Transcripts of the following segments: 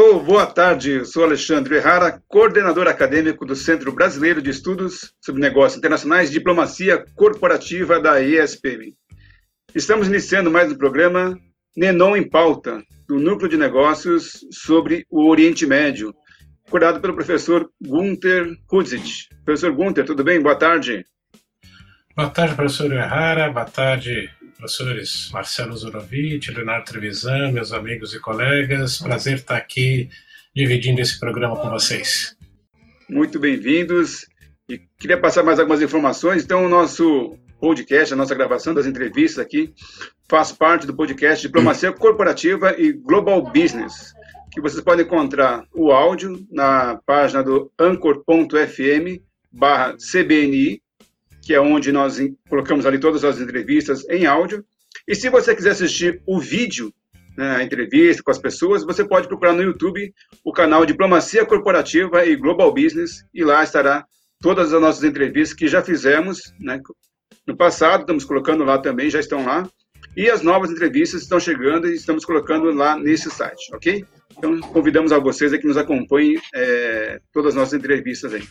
Alô, boa tarde. Sou Alexandre Errara, coordenador acadêmico do Centro Brasileiro de Estudos sobre Negócios Internacionais e Diplomacia Corporativa da ESPM. Estamos iniciando mais um programa Nenon em Pauta, do Núcleo de Negócios sobre o Oriente Médio, curado pelo professor Gunther Kudzic. Professor Gunther, tudo bem? Boa tarde. Boa tarde, professor Errara. Boa tarde, professores Marcelo Zurovitch, Leonardo Trevisan, meus amigos e colegas. Prazer estar aqui dividindo esse programa com vocês. Muito bem-vindos. E queria passar mais algumas informações. Então, o nosso podcast, a nossa gravação das entrevistas aqui, faz parte do podcast Diplomacia Corporativa e Global Business, que vocês podem encontrar o áudio na página do anchor.fm barra CBNI, que é onde nós colocamos ali todas as entrevistas em áudio. E se você quiser assistir o vídeo, né, a entrevista com as pessoas, você pode procurar no YouTube o canal Diplomacia Corporativa e Global Business, e lá estará todas as nossas entrevistas que já fizemos né, no passado, estamos colocando lá também, já estão lá. E as novas entrevistas estão chegando e estamos colocando lá nesse site, ok? Então, convidamos a vocês a que nos acompanhem é, todas as nossas entrevistas aí.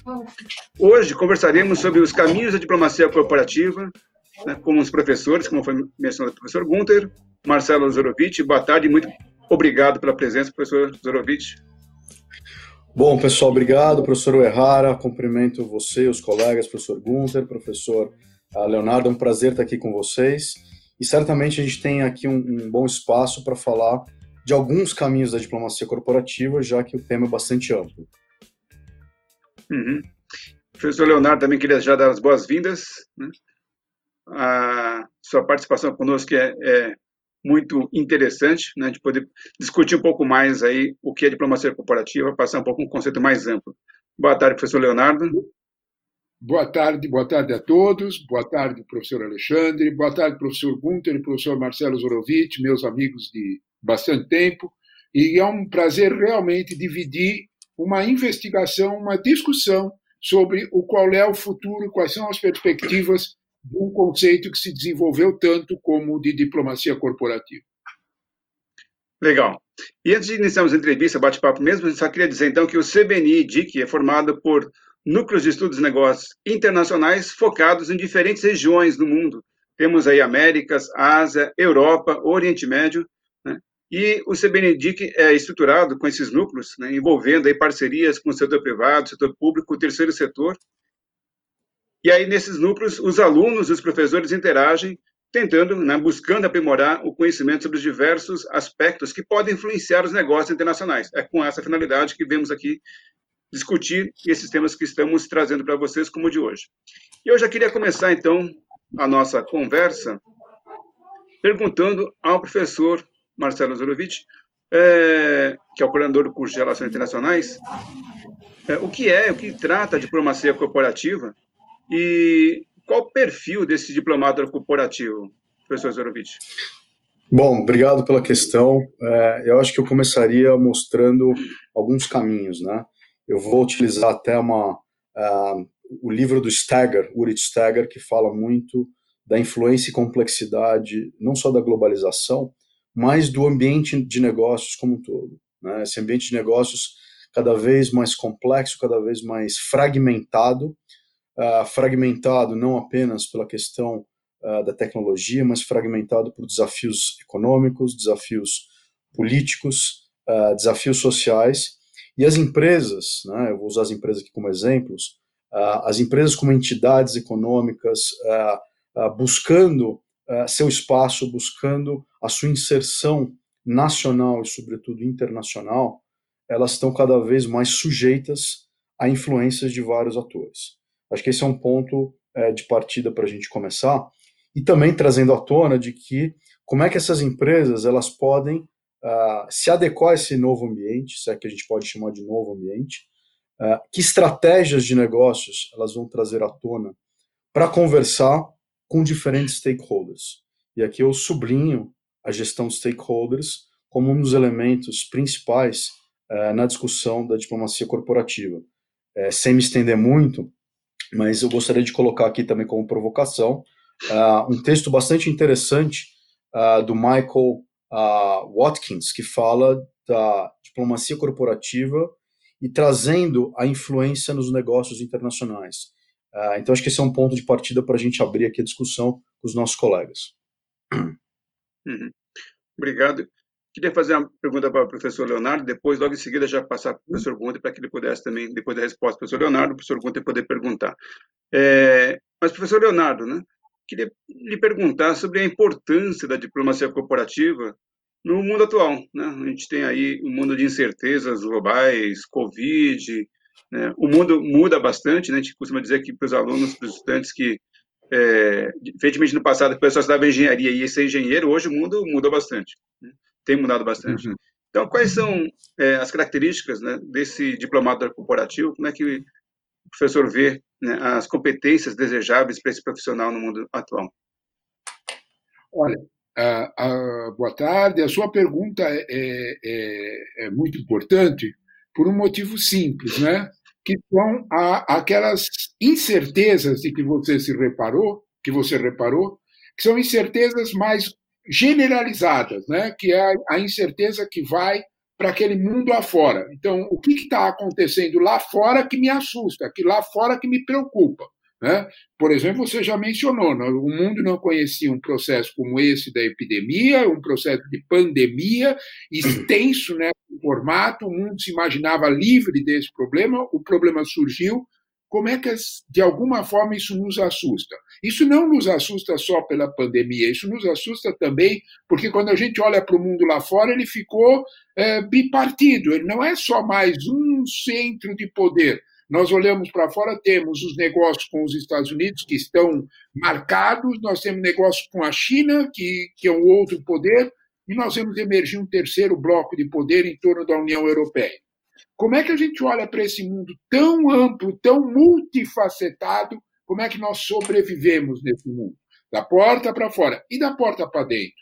Hoje conversaremos sobre os caminhos da diplomacia corporativa, né, com os professores, como foi mencionado o professor Gunther, Marcelo Zorovitch. Boa tarde muito obrigado pela presença, professor Zorovitch. Bom, pessoal, obrigado, professor Errara. Cumprimento você, os colegas, professor Gunther, professor ah, Leonardo. É um prazer estar aqui com vocês. E certamente a gente tem aqui um, um bom espaço para falar de alguns caminhos da diplomacia corporativa, já que o tema é bastante amplo. Uhum. Professor Leonardo, também queria já dar as boas-vindas. Né? A sua participação conosco é, é muito interessante, né, de poder discutir um pouco mais aí o que é diplomacia corporativa, passar um pouco um conceito mais amplo. Boa tarde, professor Leonardo. Boa tarde, boa tarde a todos. Boa tarde, professor Alexandre. Boa tarde, professor Gunter e professor Marcelo Zorovitch, meus amigos de bastante tempo, e é um prazer realmente dividir uma investigação, uma discussão sobre o qual é o futuro, quais são as perspectivas de um conceito que se desenvolveu tanto como o de diplomacia corporativa. Legal. E antes de iniciarmos a entrevista, bate-papo mesmo, eu só queria dizer então que o CBNI DIC é formado por núcleos de estudos de negócios internacionais focados em diferentes regiões do mundo. Temos aí Américas, Ásia, Europa, Oriente Médio, e o CBNDIC é estruturado com esses núcleos, né, envolvendo aí parcerias com o setor privado, setor público, o terceiro setor. E aí, nesses núcleos, os alunos e os professores interagem, tentando, né, buscando aprimorar o conhecimento sobre os diversos aspectos que podem influenciar os negócios internacionais. É com essa finalidade que vemos aqui discutir esses temas que estamos trazendo para vocês, como o de hoje. E eu já queria começar, então, a nossa conversa perguntando ao professor Marcelo Zorovitch, é, que é o coordenador do curso de Relações Internacionais, é, o que é, o que trata a diplomacia corporativa e qual o perfil desse diplomata corporativo, professor Zorovitch? Bom, obrigado pela questão. É, eu acho que eu começaria mostrando alguns caminhos, né? Eu vou utilizar até uma uh, o livro do Stagger, Urit Stagger, que fala muito da influência e complexidade não só da globalização, mas do ambiente de negócios como um todo. Né? Esse ambiente de negócios cada vez mais complexo, cada vez mais fragmentado, uh, fragmentado não apenas pela questão uh, da tecnologia, mas fragmentado por desafios econômicos, desafios políticos, uh, desafios sociais. E as empresas, né, eu vou usar as empresas aqui como exemplos, as empresas como entidades econômicas buscando seu espaço, buscando a sua inserção nacional e, sobretudo, internacional, elas estão cada vez mais sujeitas a influências de vários atores. Acho que esse é um ponto é, de partida para a gente começar e também trazendo à tona de que como é que essas empresas elas podem uh, se adequar a esse novo ambiente, se é que a gente pode chamar de novo ambiente, uh, que estratégias de negócios elas vão trazer à tona para conversar com diferentes stakeholders. E aqui eu sublinho a gestão de stakeholders como um dos elementos principais uh, na discussão da diplomacia corporativa. Uh, sem me estender muito, mas eu gostaria de colocar aqui também como provocação uh, um texto bastante interessante do Michael Watkins, que fala da diplomacia corporativa e trazendo a influência nos negócios internacionais. Uh, então, acho que esse é um ponto de partida para a gente abrir aqui a discussão com os nossos colegas. Uhum. Obrigado. Queria fazer uma pergunta para o professor Leonardo, depois, logo em seguida, já passar para o professor Gunter, para que ele pudesse também, depois da resposta do professor Leonardo, o professor Gunter poder perguntar. É, mas, professor Leonardo, né, queria lhe perguntar sobre a importância da diplomacia corporativa no mundo atual. Né? A gente tem aí um mundo de incertezas globais, Covid, né? o mundo muda bastante, né? a gente costuma dizer que para os alunos, para os estudantes que, é, diferentemente no passado, o pessoal estudava engenharia e ia ser engenheiro, hoje o mundo mudou bastante, né? tem mudado bastante. Uhum. Então, quais são é, as características né, desse diplomata corporativo? Como é que o professor vê né, as competências desejáveis para esse profissional no mundo atual? Olha, boa tarde. A sua pergunta é, é, é, é, muito importante por um motivo simples, né? Que são a, aquelas incertezas de que você se reparou, que você reparou, que são incertezas mais generalizadas, né? Que é a, incerteza que vai para aquele mundo afora. Então, o que está acontecendo lá fora que me assusta, que lá fora que me preocupa? Né? Por exemplo, você já mencionou, né? o mundo não conhecia um processo como esse da epidemia, um processo de pandemia extenso né, formato, o mundo se imaginava livre desse problema, o problema surgiu. Como é que, de alguma forma, isso nos assusta? Isso não nos assusta só pela pandemia, isso nos assusta também porque, quando a gente olha para o mundo lá fora, ele ficou é, bipartido, ele não é só mais um centro de poder nós olhamos para fora, temos os negócios com os Estados Unidos, que estão marcados, nós temos negócios com a China, que, que é um outro poder, e nós vemos emergir um terceiro bloco de poder em torno da União Europeia. Como é que a gente olha para esse mundo tão amplo, tão multifacetado? Como é que nós sobrevivemos nesse mundo? Da porta para fora e da porta para dentro.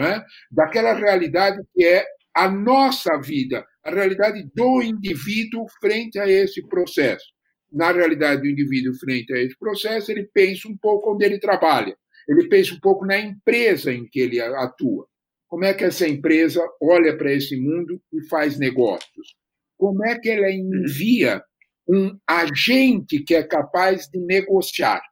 É? Daquela realidade que é a nossa vida, a realidade do indivíduo frente a esse processo. Na realidade do indivíduo frente a esse processo, ele pensa um pouco onde ele trabalha, ele pensa um pouco na empresa em que ele atua. Como é que essa empresa olha para esse mundo e faz negócios? Como é que ela envia um agente que é capaz de negociar?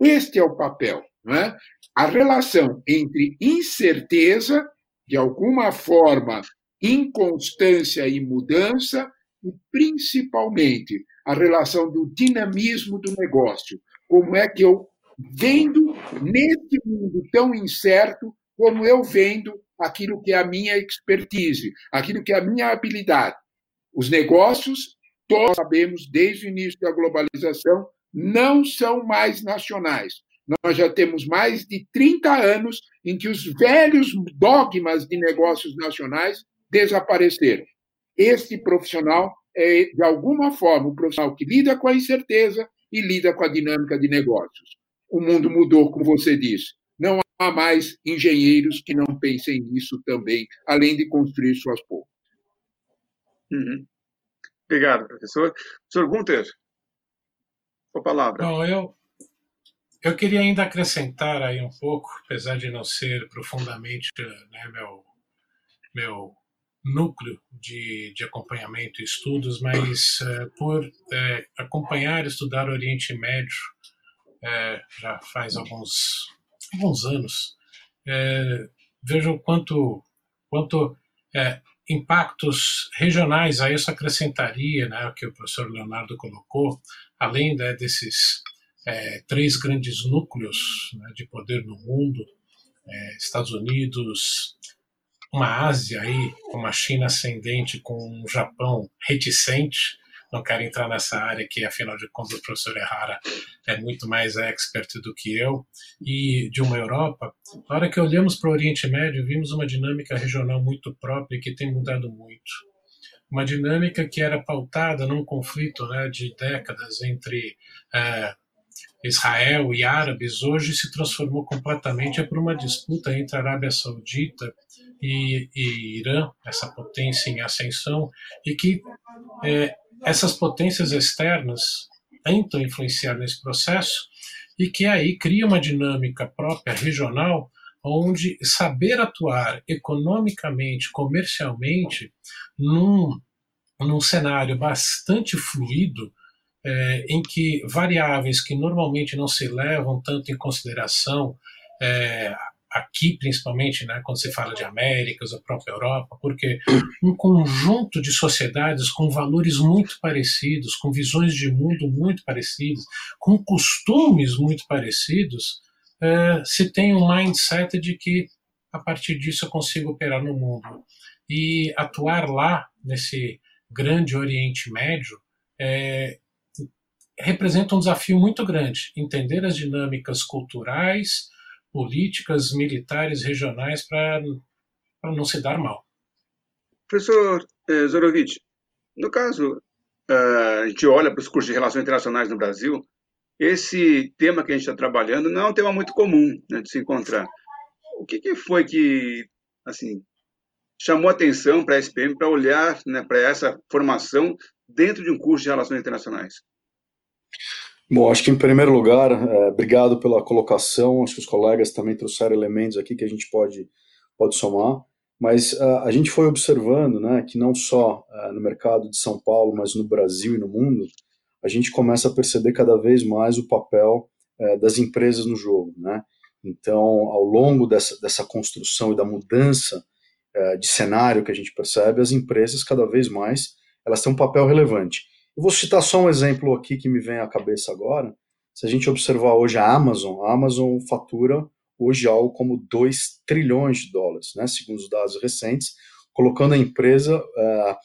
Este é o papel. Não é? A relação entre incerteza, de alguma forma inconstância e mudança, e principalmente a relação do dinamismo do negócio. Como é que eu vendo nesse mundo tão incerto, como eu vendo aquilo que é a minha expertise, aquilo que é a minha habilidade. Os negócios, todos sabemos desde o início da globalização, não são mais nacionais. Nós já temos mais de 30 anos em que os velhos dogmas de negócios nacionais desapareceram. Este profissional é, de alguma forma, um profissional que lida com a incerteza e lida com a dinâmica de negócios. O mundo mudou, como você disse. Não há mais engenheiros que não pensem nisso também, além de construir suas pontes. Uhum. Obrigado, professor. Professor Gunther, a palavra. Bom, eu, eu queria ainda acrescentar aí um pouco, apesar de não ser profundamente né, meu, meu núcleo de, de acompanhamento e estudos, mas é, por é, acompanhar estudar o Oriente Médio é, já faz alguns, alguns anos, vejo quanto, quanto impactos regionais, a isso acrescentaria né, que o professor Leonardo colocou, além né, desses três grandes núcleos né, de poder no mundo, Estados Unidos, uma Ásia aí, uma China ascendente, com um Japão reticente. Não quero entrar nessa área que, afinal de contas, o professor Errara é muito mais expert do que eu. E de uma Europa, na hora que olhamos para o Oriente Médio, vimos uma dinâmica regional muito própria que tem mudado muito. Uma dinâmica que era pautada num conflito né, de décadas entre é, Israel e árabes, hoje se transformou completamente por uma disputa entre a Arábia Saudita e, e Irã, essa potência em ascensão, e que é, essas potências externas tentam influenciar nesse processo e que aí cria uma dinâmica própria regional onde saber atuar economicamente, comercialmente, num, num cenário bastante fluido, é, em que variáveis que normalmente não se levam tanto em consideração, é, aqui principalmente, né, quando se fala de Américas, a própria Europa, porque um conjunto de sociedades com valores muito parecidos, com visões de mundo muito parecidas, com costumes muito parecidos, é, se tem um mindset de que a partir disso eu consigo operar no mundo. E atuar lá, nesse grande Oriente Médio, é, representa um desafio muito grande. Entender as dinâmicas culturais, políticas, militares, regionais, para não se dar mal. Professor eh, Zorovich, no caso, uh, a gente olha para os cursos de Relações Internacionais no Brasil, esse tema que a gente está trabalhando não é um tema muito comum né, de se encontrar. O que, que foi que assim chamou atenção para a SPM para olhar né, para essa formação dentro de um curso de Relações Internacionais? Bom, acho que em primeiro lugar, é, obrigado pela colocação. Acho que os colegas também trouxeram elementos aqui que a gente pode, pode somar. Mas uh, a gente foi observando né, que não só uh, no mercado de São Paulo, mas no Brasil e no mundo, a gente começa a perceber cada vez mais o papel uh, das empresas no jogo. Né? Então, ao longo dessa, dessa construção e da mudança de cenário que a gente percebe, as empresas cada vez mais elas têm um papel relevante. Eu vou citar só um exemplo aqui que me vem à cabeça agora. Se a gente observar hoje a Amazon, a Amazon fatura hoje algo como 2 trilhões de dólares, né, segundo os dados recentes, colocando a empresa é,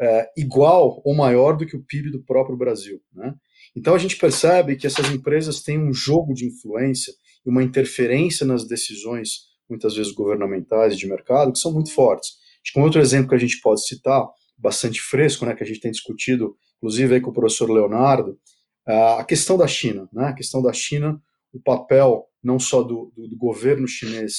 é, igual ou maior do que o PIB do próprio Brasil. Né? Então a gente percebe que essas empresas têm um jogo de influência e uma interferência nas decisões, muitas vezes governamentais e de mercado, que são muito fortes. Acho que um outro exemplo que a gente pode citar, bastante fresco, né, que a gente tem discutido inclusive aí com o professor Leonardo, a questão da China, né? a questão da China, o papel não só do, do, do governo chinês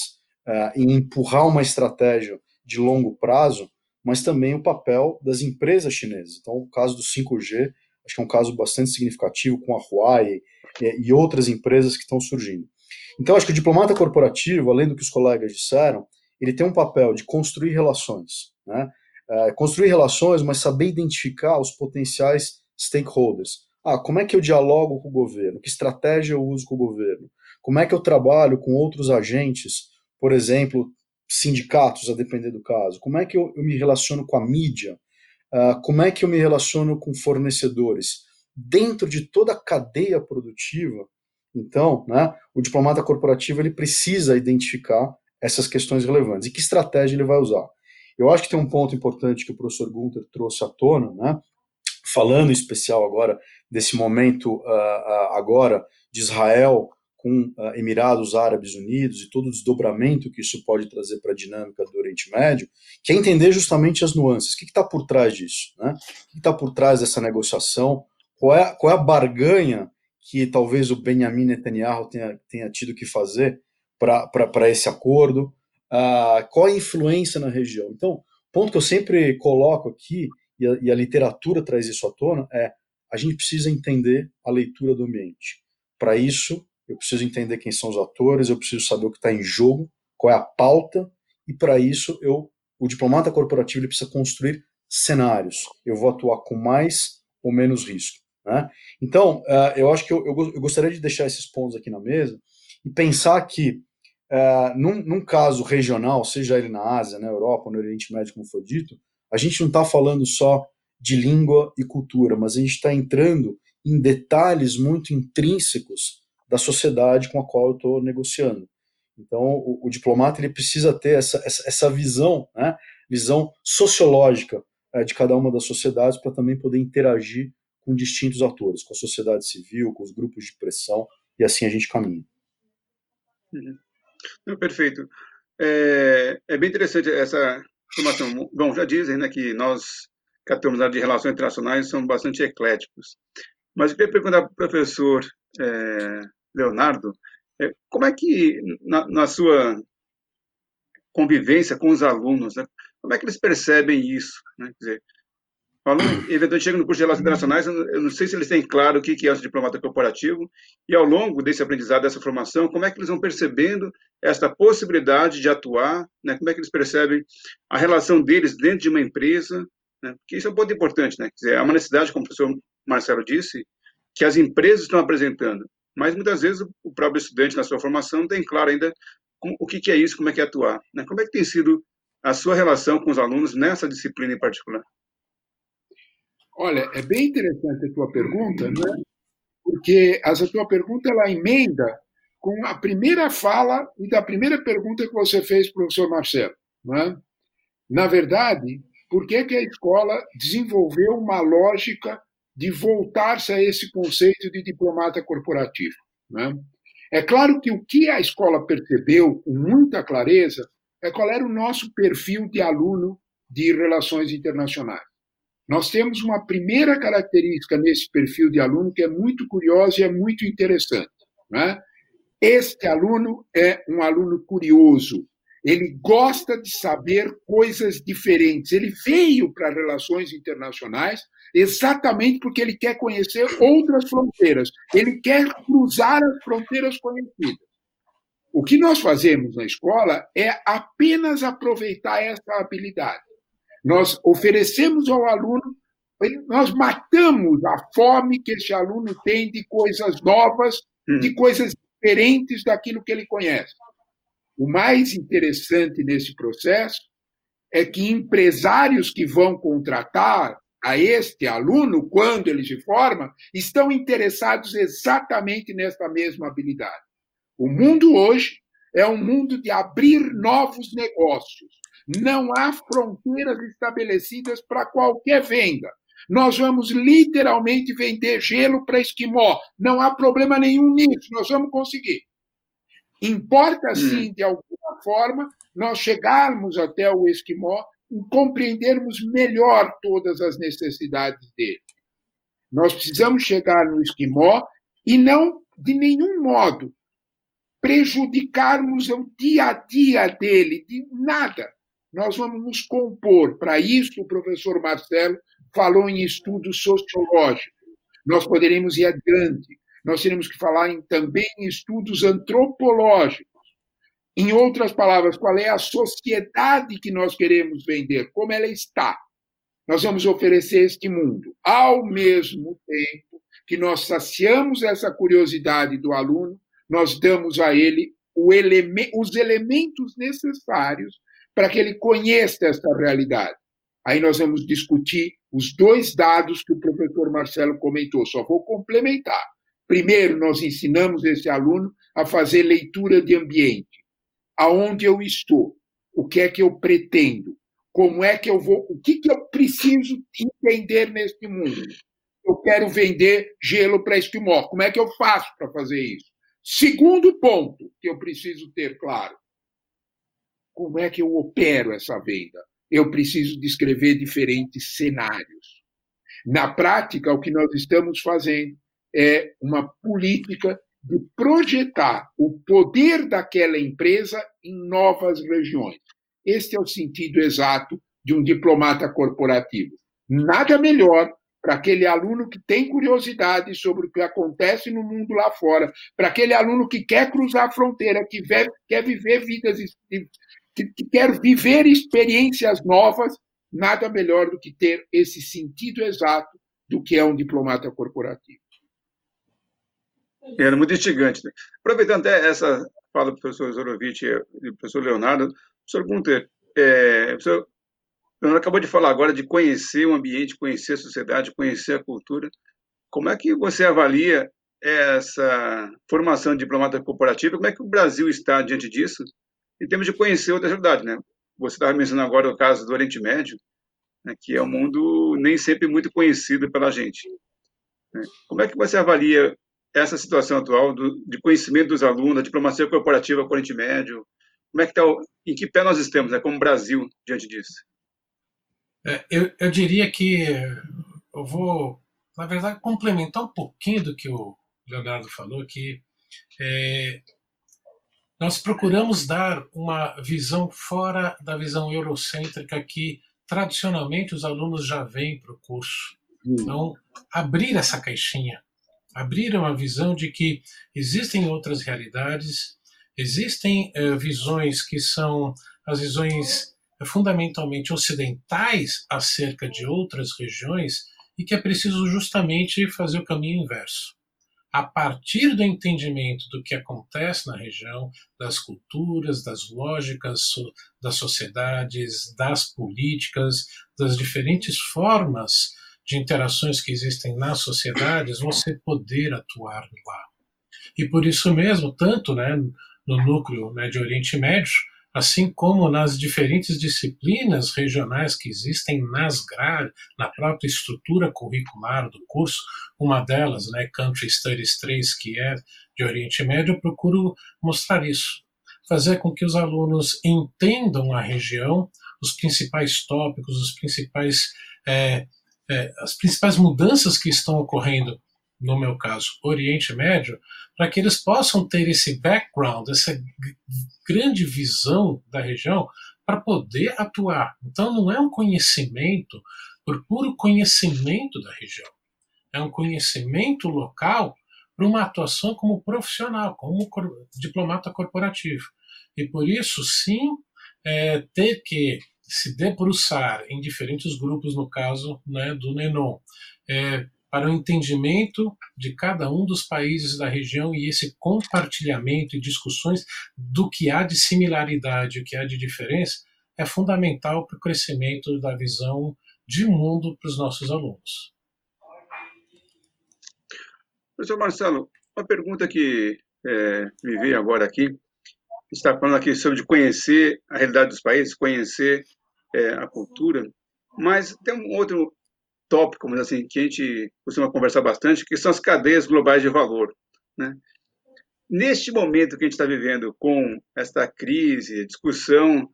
uh, em empurrar uma estratégia de longo prazo, mas também o papel das empresas chinesas. Então, o caso do 5G, acho que é um caso bastante significativo com a Huawei e, e outras empresas que estão surgindo. Então, acho que o diplomata corporativo, além do que os colegas disseram, ele tem um papel de construir relações, né? É, construir relações, mas saber identificar os potenciais stakeholders. Ah, como é que eu dialogo com o governo? Que estratégia eu uso com o governo? Como é que eu trabalho com outros agentes, por exemplo, sindicatos, a depender do caso? Como é que eu, eu me relaciono com a mídia? Uh, como é que eu me relaciono com fornecedores? Dentro de toda a cadeia produtiva, então, né, o diplomata corporativo ele precisa identificar essas questões relevantes. E que estratégia ele vai usar? Eu acho que tem um ponto importante que o professor Gunther trouxe à tona, né? falando em especial agora desse momento uh, uh, agora de Israel com uh, Emirados Árabes Unidos e todo o desdobramento que isso pode trazer para a dinâmica do Oriente Médio, que é entender justamente as nuances. O que está por trás disso? Né? O que está por trás dessa negociação? Qual é, qual é a barganha que talvez o Benjamin Netanyahu tenha, tenha tido que fazer para esse acordo? Uh, qual a influência na região. Então, ponto que eu sempre coloco aqui, e a, e a literatura traz isso à tona, é a gente precisa entender a leitura do ambiente. Para isso, eu preciso entender quem são os atores, eu preciso saber o que está em jogo, qual é a pauta, e para isso eu, o diplomata corporativo ele precisa construir cenários. Eu vou atuar com mais ou menos risco. Né? Então, uh, eu acho que eu, eu, eu, gostaria de deixar esses pontos aqui na mesa e pensar que é, num, num, caso regional, seja ele na Ásia, na Europa, no Oriente Médio, como foi dito, a gente não está falando só de língua e cultura, mas a gente está entrando em detalhes muito intrínsecos da sociedade com a qual eu estou negociando. Então, o, o, diplomata ele precisa ter essa, essa, essa visão, né, visão sociológica é, de cada uma das sociedades para também poder interagir com distintos atores, com a sociedade civil, com os grupos de pressão, e assim a gente caminha. Uhum. Não, perfeito. É, é, bem interessante essa informação. Bom, já dizem né, que nós, que atuamos na de relações internacionais, somos bastante ecléticos. Mas eu queria perguntar para o professor é, Leonardo, é, como é que, na, na, sua convivência com os alunos, né, como é que eles percebem isso? Né? Quer dizer, Aluno, eventualmente, chega no curso de Relações Internacionais, eu não sei se eles têm claro o que é o diplomata corporativo, e ao longo desse aprendizado, dessa formação, como é que eles vão percebendo esta possibilidade de atuar, né? como é que eles percebem a relação deles dentro de uma empresa, né? porque isso é um ponto importante, né? Quer dizer, é uma necessidade, como o professor Marcelo disse, que as empresas estão apresentando, mas muitas vezes o próprio estudante, na sua formação, não tem claro ainda o que é isso, como é que é atuar. Né? Como é que tem sido a sua relação com os alunos nessa disciplina em particular? Olha, é bem interessante a tua pergunta, né? porque a tua pergunta ela emenda com a primeira fala e da primeira pergunta que você fez, professor Marcelo. Né? Na verdade, por que, que a escola desenvolveu uma lógica de voltar-se a esse conceito de diplomata corporativo? Né? É claro que o que a escola percebeu com muita clareza é qual era o nosso perfil de aluno de relações internacionais. Nós temos uma primeira característica nesse perfil de aluno que é muito curiosa e é muito interessante. Né? Este aluno é um aluno curioso. Ele gosta de saber coisas diferentes. Ele veio para relações internacionais exatamente porque ele quer conhecer outras fronteiras. Ele quer cruzar as fronteiras conhecidas. O que nós fazemos na escola é apenas aproveitar essa habilidade. Nós oferecemos ao aluno, nós matamos a fome que esse aluno tem de coisas novas, hum. de coisas diferentes daquilo que ele conhece. O mais interessante nesse processo é que empresários que vão contratar a este aluno, quando ele se forma, estão interessados exatamente nessa mesma habilidade. O mundo hoje é um mundo de abrir novos negócios. Não há fronteiras estabelecidas para qualquer venda. Nós vamos literalmente vender gelo para esquimó. Não há problema nenhum nisso, nós vamos conseguir. Importa, hum. sim, de alguma forma, nós chegarmos até o esquimó e compreendermos melhor todas as necessidades dele. Nós precisamos chegar no esquimó e não, de nenhum modo, prejudicarmos o dia a dia dele, de nada. Nós vamos nos compor. Para isso, o professor Marcelo falou em estudos sociológicos. Nós poderemos ir adiante. Nós teremos que falar em, também em estudos antropológicos. Em outras palavras, qual é a sociedade que nós queremos vender? Como ela está? Nós vamos oferecer este mundo. Ao mesmo tempo que nós saciamos essa curiosidade do aluno, nós damos a ele eleme os elementos necessários para que ele conheça esta realidade. Aí nós vamos discutir os dois dados que o professor Marcelo comentou, só vou complementar. Primeiro, nós ensinamos esse aluno a fazer leitura de ambiente. Aonde eu estou? O que é que eu pretendo? Como é que eu vou? O que, que eu preciso entender neste mundo? Eu quero vender gelo para esquimó. Como é que eu faço para fazer isso? Segundo ponto que eu preciso ter claro: como é que eu opero essa venda? Eu preciso descrever diferentes cenários. Na prática, o que nós estamos fazendo é uma política de projetar o poder daquela empresa em novas regiões. Este é o sentido exato de um diplomata corporativo. Nada melhor para aquele aluno que tem curiosidade sobre o que acontece no mundo lá fora, para aquele aluno que quer cruzar a fronteira, que quer viver vidas, que quer viver experiências novas, nada melhor do que ter esse sentido exato do que é um diplomata corporativo. É muito instigante. Né? Aproveitando até essa fala do professor Zorovitch e do professor Leonardo, professor Gunter, é, professor Leonardo acabou de falar agora de conhecer o ambiente, conhecer a sociedade, conhecer a cultura. Como é que você avalia essa formação de diplomata corporativa? Como é que o Brasil está diante disso? Em termos de conhecer outra realidade, né? Você estava mencionando agora o caso do Oriente Médio, né, que é um mundo nem sempre muito conhecido pela gente. Né? Como é que você avalia essa situação atual do, de conhecimento dos alunos, da diplomacia corporativa com o Oriente Médio? Como é que está, em que pé nós estamos, né, como Brasil, diante disso? É, eu, eu diria que eu vou, na verdade, complementar um pouquinho do que o Leonardo falou, que é, nós procuramos dar uma visão fora da visão eurocêntrica que tradicionalmente os alunos já vêm para o curso. Hum. Então, abrir essa caixinha, abrir uma visão de que existem outras realidades, existem uh, visões que são as visões uh, fundamentalmente ocidentais acerca de outras regiões e que é preciso justamente fazer o caminho inverso a partir do entendimento do que acontece na região, das culturas, das lógicas das sociedades, das políticas, das diferentes formas de interações que existem nas sociedades, você poder atuar lá. E por isso mesmo, tanto né, no núcleo né, de Oriente Médio, assim como nas diferentes disciplinas regionais que existem nas grades, na própria estrutura curricular do curso, uma delas, né, Country Studies 3, que é de Oriente Médio, eu procuro mostrar isso, fazer com que os alunos entendam a região, os principais tópicos, os principais é, é, as principais mudanças que estão ocorrendo no meu caso, Oriente Médio, para que eles possam ter esse background, essa grande visão da região para poder atuar. Então, não é um conhecimento por puro conhecimento da região, é um conhecimento local para uma atuação como profissional, como diplomata corporativo. E por isso, sim, é, ter que se debruçar em diferentes grupos, no caso né, do Nenon, é, para o entendimento de cada um dos países da região e esse compartilhamento e discussões do que há de similaridade o que há de diferença é fundamental para o crescimento da visão de mundo para os nossos alunos. Professor Marcelo, uma pergunta que é, me veio agora aqui, está falando aqui sobre conhecer a realidade dos países, conhecer é, a cultura, mas tem um outro tópico, mas assim, que a gente costuma conversar bastante, que são as cadeias globais de valor. Né? Neste momento que a gente está vivendo, com esta crise, discussão,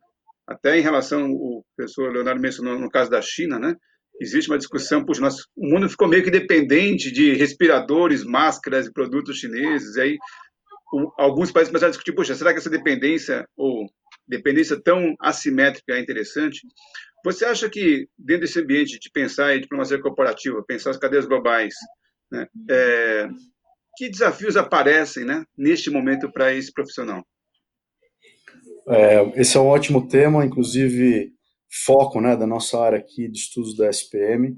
até em relação, o professor Leonardo mencionou no caso da China, né? existe uma discussão, puxa, nós, o mundo ficou meio que dependente de respiradores, máscaras e produtos chineses, e aí o, alguns países começaram a discutir, puxa, será que essa dependência, ou dependência tão assimétrica é interessante? Você acha que, dentro desse ambiente de pensar em diplomacia corporativa, pensar as cadeias globais, né, é, que desafios aparecem né, neste momento para esse profissional? É, esse é um ótimo tema, inclusive foco né, da nossa área aqui de estudos da SPM.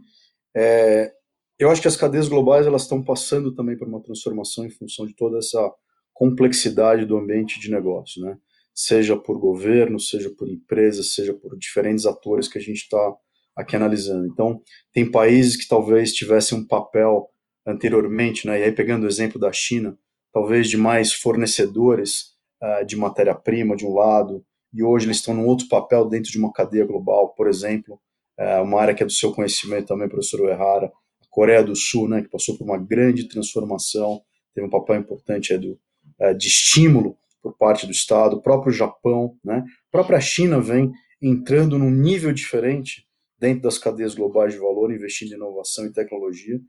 É, eu acho que as cadeias globais elas estão passando também por uma transformação em função de toda essa complexidade do ambiente de negócio, né? Seja por governo, seja por empresas, seja por diferentes atores que a gente está aqui analisando. Então, tem países que talvez tivessem um papel anteriormente, né, e aí pegando o exemplo da China, talvez de mais fornecedores uh, de matéria-prima de um lado, e hoje eles estão num outro papel dentro de uma cadeia global, por exemplo, uh, uma área que é do seu conhecimento também, professor Uehara, a Coreia do Sul, né, que passou por uma grande transformação, teve um papel importante é, do, uh, de estímulo por parte do Estado, o próprio Japão, né? a própria China vem entrando num nível diferente dentro das cadeias globais de valor, investindo em inovação e tecnologia.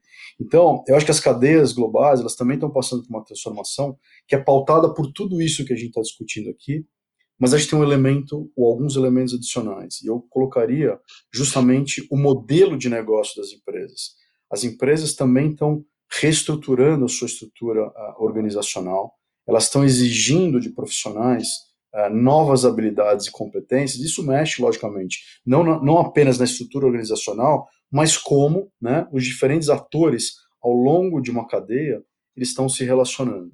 Então, eu acho que as cadeias globais, elas também estão passando por uma transformação que é pautada por tudo isso que a gente está discutindo aqui, mas a gente tem um elemento, ou alguns elementos adicionais, e eu colocaria justamente o modelo de negócio das empresas. As empresas também estão reestruturando a sua estrutura uh, organizacional, elas estão exigindo de profissionais uh, novas habilidades e competências. Isso mexe, logicamente, não, não apenas na estrutura organizacional, mas como né, os diferentes atores ao longo de uma cadeia eles estão se relacionando.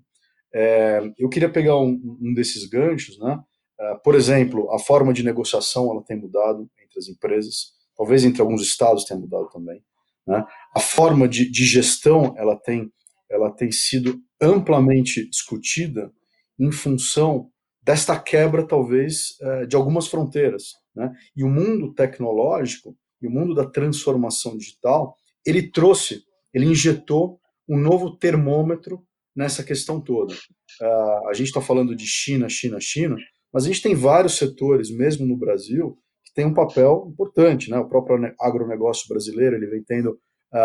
É, eu queria pegar um, um desses ganchos, né? Uh, por exemplo, a forma de negociação ela tem mudado entre as empresas, talvez entre alguns estados tenha mudado também. Né? A forma de, de gestão ela tem ela tem sido amplamente discutida em função desta quebra, talvez, é, de algumas fronteiras. Né? E o mundo tecnológico e o mundo da transformação digital, ele trouxe, ele injetou um novo termômetro nessa questão toda. Uh, a gente está falando de China, China, China, mas a gente tem vários setores, mesmo no Brasil, que tem um papel importante. Né? O próprio agronegócio brasileiro ele vem tendo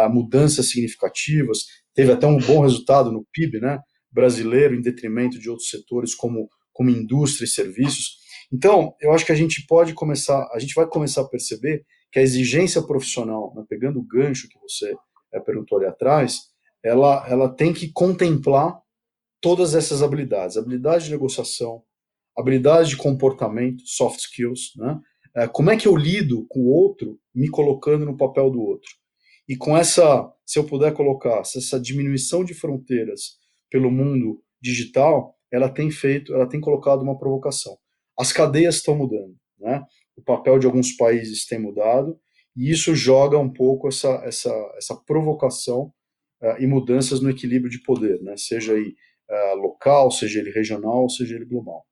mudanças significativas, teve até um bom resultado no PIB né, brasileiro, em detrimento de outros setores como, como indústria e serviços. Então, eu acho que a gente pode começar, a gente vai começar a perceber que a exigência profissional, né, pegando o gancho que você é, perguntou ali atrás, ela, ela tem que contemplar todas essas habilidades, habilidade de negociação, habilidade de comportamento, soft skills, né? É, como é que eu lido com o outro, me colocando no papel do outro? E com essa, se eu puder colocar, essa diminuição de fronteiras pelo mundo digital, ela tem feito, ela tem colocado uma provocação. As cadeias estão mudando, né? O papel de alguns países tem mudado e isso joga um pouco essa essa essa provocação uh, e mudanças no equilíbrio de poder, né? Seja aí uh, local, seja ele regional, seja ele global.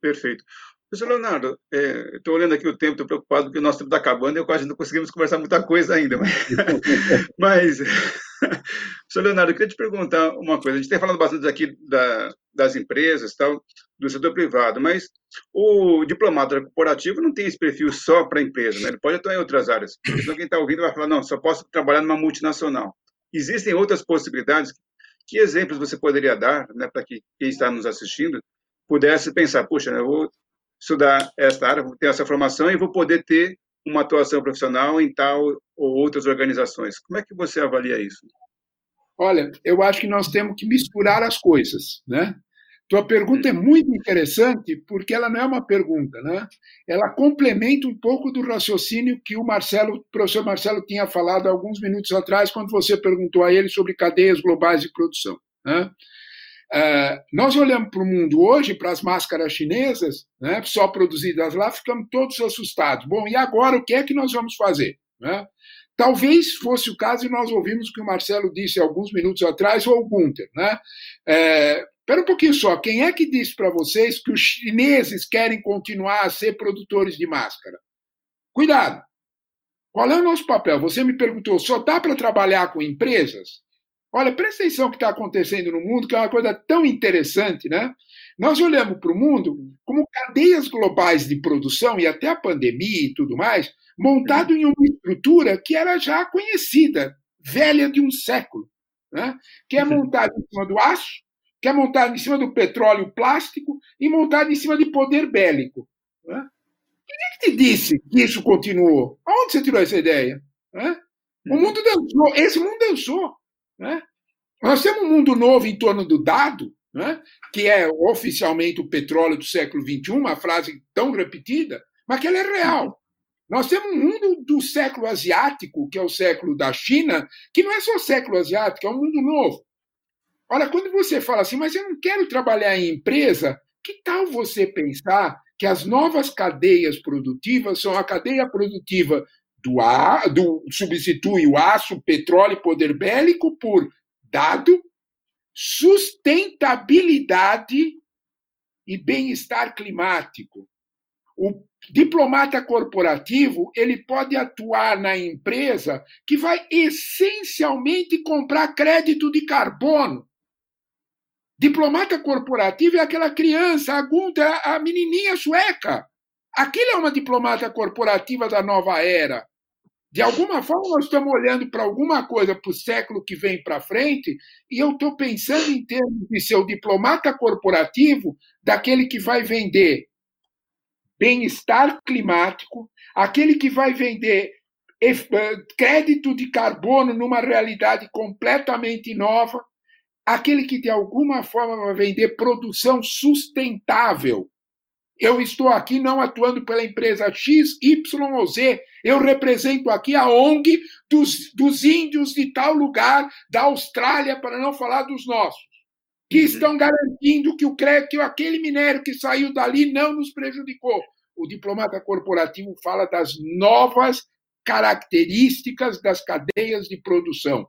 Perfeito. Professor Leonardo, é, estou olhando aqui o tempo, estou preocupado porque o nosso tempo está acabando e eu quase não conseguimos conversar muita coisa ainda. Mas, mas professor Leonardo, eu queria te perguntar uma coisa. A gente tem falado bastante aqui da, das empresas, tal, do setor privado, mas o diplomata corporativo não tem esse perfil só para a empresa, né? ele pode atuar em outras áreas. Então, quem está ouvindo vai falar, não, só posso trabalhar numa multinacional. Existem outras possibilidades. Que exemplos você poderia dar né, para que quem está nos assistindo pudesse pensar, puxa, eu vou estudar esta área, vou ter essa formação e vou poder ter uma atuação profissional em tal ou outras organizações. Como é que você avalia isso? Olha, eu acho que nós temos que misturar as coisas, né? Tua pergunta é muito interessante porque ela não é uma pergunta, né? Ela complementa um pouco do raciocínio que o Marcelo, o professor Marcelo tinha falado alguns minutos atrás quando você perguntou a ele sobre cadeias globais de produção. Né? Uh, nós olhamos para o mundo hoje, para as máscaras chinesas, né, só produzidas lá, ficamos todos assustados. Bom, e agora o que é que nós vamos fazer? Né? Talvez fosse o caso e nós ouvimos o que o Marcelo disse alguns minutos atrás, ou o Gunther. Né? É, Espera um pouquinho só, quem é que disse para vocês que os chineses querem continuar a ser produtores de máscara? Cuidado! Qual é o nosso papel? Você me perguntou, só dá para trabalhar com empresas? Olha, presta atenção no que está acontecendo no mundo, que é uma coisa tão interessante, né? Nós olhamos para o mundo como cadeias globais de produção e até a pandemia e tudo mais, montado em uma estrutura que era já conhecida, velha de um século, né? que é montada em cima do aço, que é montada em cima do petróleo plástico e montada em cima de poder bélico. Né? Quem é que te disse que isso continuou? Aonde você tirou essa ideia? Né? O mundo dançou, esse mundo dançou. Né? Nós temos um mundo novo em torno do dado, né? que é oficialmente o petróleo do século XXI, uma frase tão repetida, mas que ela é real. Nós temos um mundo do século asiático, que é o século da China, que não é só século asiático, é um mundo novo. Olha, quando você fala assim, mas eu não quero trabalhar em empresa, que tal você pensar que as novas cadeias produtivas são a cadeia produtiva do, ar, do substitui o aço, petróleo e poder bélico por dado, sustentabilidade e bem-estar climático. O diplomata corporativo ele pode atuar na empresa que vai essencialmente comprar crédito de carbono. Diplomata corporativo é aquela criança, a a menininha sueca. Aquilo é uma diplomata corporativa da nova era. De alguma forma, nós estamos olhando para alguma coisa para o século que vem para frente, e eu estou pensando em termos de ser o diplomata corporativo daquele que vai vender bem-estar climático, aquele que vai vender eh, crédito de carbono numa realidade completamente nova, aquele que de alguma forma vai vender produção sustentável eu estou aqui não atuando pela empresa X, Y ou Z. Eu represento aqui a ONG dos, dos índios de tal lugar da Austrália, para não falar dos nossos, que uhum. estão garantindo que, o, que aquele minério que saiu dali não nos prejudicou. O diplomata corporativo fala das novas características das cadeias de produção.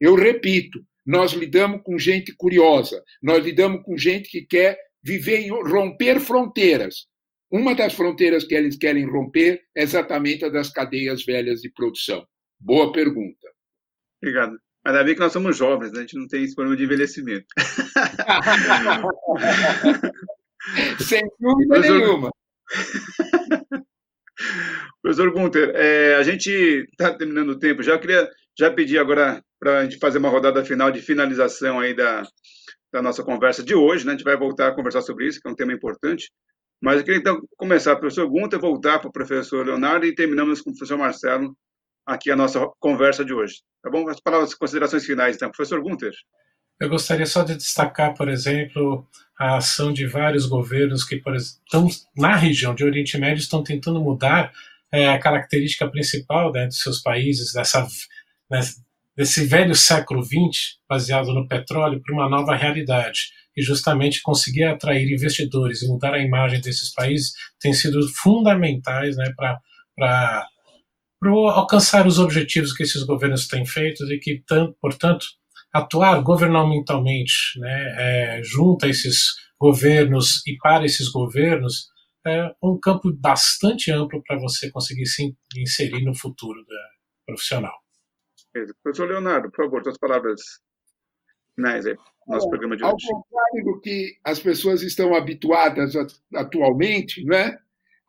Eu repito, nós lidamos com gente curiosa, nós lidamos com gente que quer viver em romper fronteiras. Uma das fronteiras que eles querem romper é exatamente a das cadeias velhas de produção. Boa pergunta. Obrigado. Ainda bem que nós somos jovens, né? a gente não tem esse problema de envelhecimento. Sem dúvida Professor... nenhuma. Professor Gunter, é, a gente está terminando o tempo já. Queria já pedir agora para a gente fazer uma rodada final de finalização aí da, da nossa conversa de hoje. Né? A gente vai voltar a conversar sobre isso, que é um tema importante. Mas eu queria então começar o professor Gunter, voltar para o professor Leonardo e terminamos com o professor Marcelo aqui a nossa conversa de hoje. Tá bom? As palavras, considerações finais, então. Professor Gunter. Eu gostaria só de destacar, por exemplo, a ação de vários governos que, por estão na região de Oriente Médio estão tentando mudar é, a característica principal né, dos seus países, dessa, né, desse velho século XX, baseado no petróleo, para uma nova realidade. E justamente conseguir atrair investidores e mudar a imagem desses países tem sido fundamentais né, para alcançar os objetivos que esses governos têm feito e que, portanto, atuar governamentalmente né, é, junto a esses governos e para esses governos é um campo bastante amplo para você conseguir se inserir no futuro da, profissional. Professor Leonardo, por favor, suas palavras finais aí, nosso Bom, programa de hoje. Ao contrário do que as pessoas estão habituadas atualmente, não é?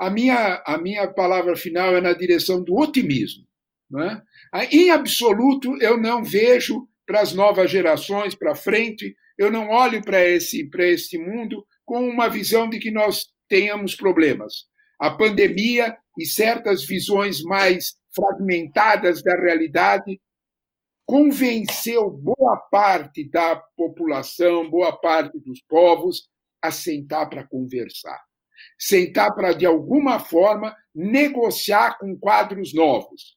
a, minha, a minha palavra final é na direção do otimismo. Não é? Em absoluto, eu não vejo para as novas gerações, para frente, eu não olho para esse, para esse mundo com uma visão de que nós tenhamos problemas. A pandemia e certas visões mais fragmentadas da realidade convenceu boa parte da população, boa parte dos povos a sentar para conversar, sentar para de alguma forma negociar com quadros novos.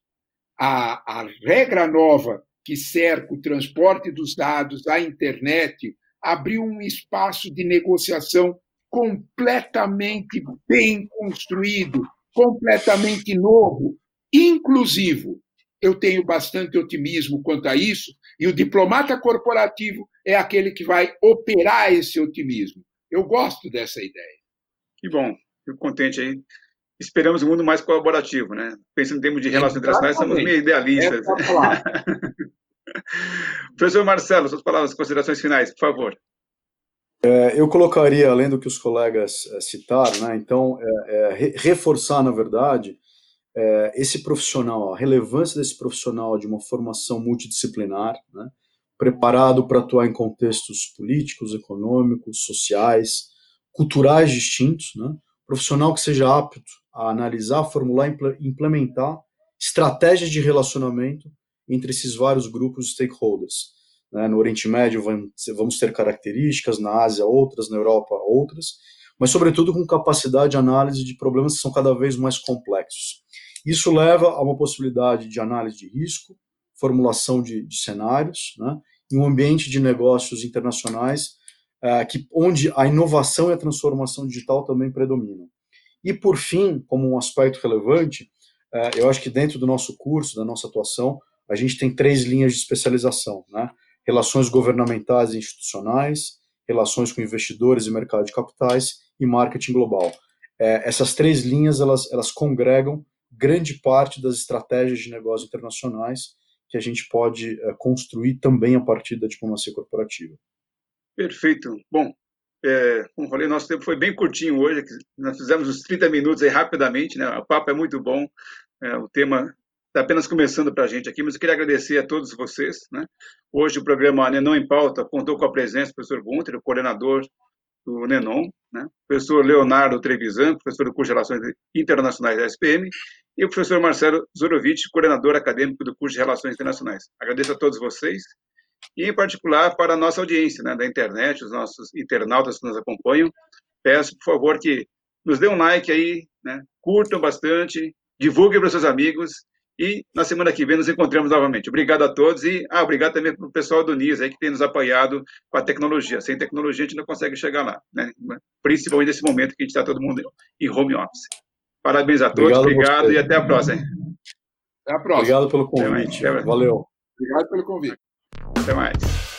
A, a regra nova que cerca o transporte dos dados, a internet, abriu um espaço de negociação completamente bem construído, completamente novo, inclusivo. Eu tenho bastante otimismo quanto a isso, e o diplomata corporativo é aquele que vai operar esse otimismo. Eu gosto dessa ideia. Que bom, fico contente aí. Esperamos um mundo mais colaborativo, né? Pensando em termos de relações internacionais, somos meio idealistas. Professor Marcelo, suas palavras, considerações finais, por favor. É, eu colocaria, além do que os colegas é, citaram, né, então, é, é reforçar, na verdade, é, esse profissional, a relevância desse profissional de uma formação multidisciplinar, né, preparado para atuar em contextos políticos, econômicos, sociais, culturais distintos, né, profissional que seja apto a analisar, formular e implementar estratégias de relacionamento entre esses vários grupos de stakeholders. Né? No Oriente Médio vamos ter características, na Ásia outras, na Europa outras, mas sobretudo com capacidade de análise de problemas que são cada vez mais complexos. Isso leva a uma possibilidade de análise de risco, formulação de, de cenários, né? em um ambiente de negócios internacionais é, que, onde a inovação e a transformação digital também predominam. E, por fim, como um aspecto relevante, é, eu acho que dentro do nosso curso, da nossa atuação, a gente tem três linhas de especialização, né? Relações governamentais e institucionais, relações com investidores e mercado de capitais e marketing global. É, essas três linhas, elas, elas congregam grande parte das estratégias de negócios internacionais que a gente pode é, construir também a partir da diplomacia corporativa. Perfeito. Bom, é, como falei, nosso tempo foi bem curtinho hoje, nós fizemos os 30 minutos aí rapidamente, né? O papo é muito bom, é, o tema está apenas começando para a gente aqui, mas eu queria agradecer a todos vocês. Né? Hoje o programa Nenon em Pauta contou com a presença do professor Gunter, o coordenador do Nenon, né? o professor Leonardo Trevisan, professor do curso de Relações Internacionais da SPM, e o professor Marcelo Zorovitch, coordenador acadêmico do curso de Relações Internacionais. Agradeço a todos vocês, e em particular para a nossa audiência né, da internet, os nossos internautas que nos acompanham. Peço, por favor, que nos dê um like aí, né, curtam bastante, divulguem para os seus amigos e na semana que vem nos encontramos novamente. Obrigado a todos e ah, obrigado também para o pessoal do NIS aí que tem nos apoiado com a tecnologia. Sem tecnologia a gente não consegue chegar lá, né? principalmente nesse momento que a gente está todo mundo em home office. Parabéns a todos, obrigado, obrigado e até a próxima. Até a próxima. Obrigado pelo convite. Até mais. Valeu. Obrigado pelo convite. Até mais.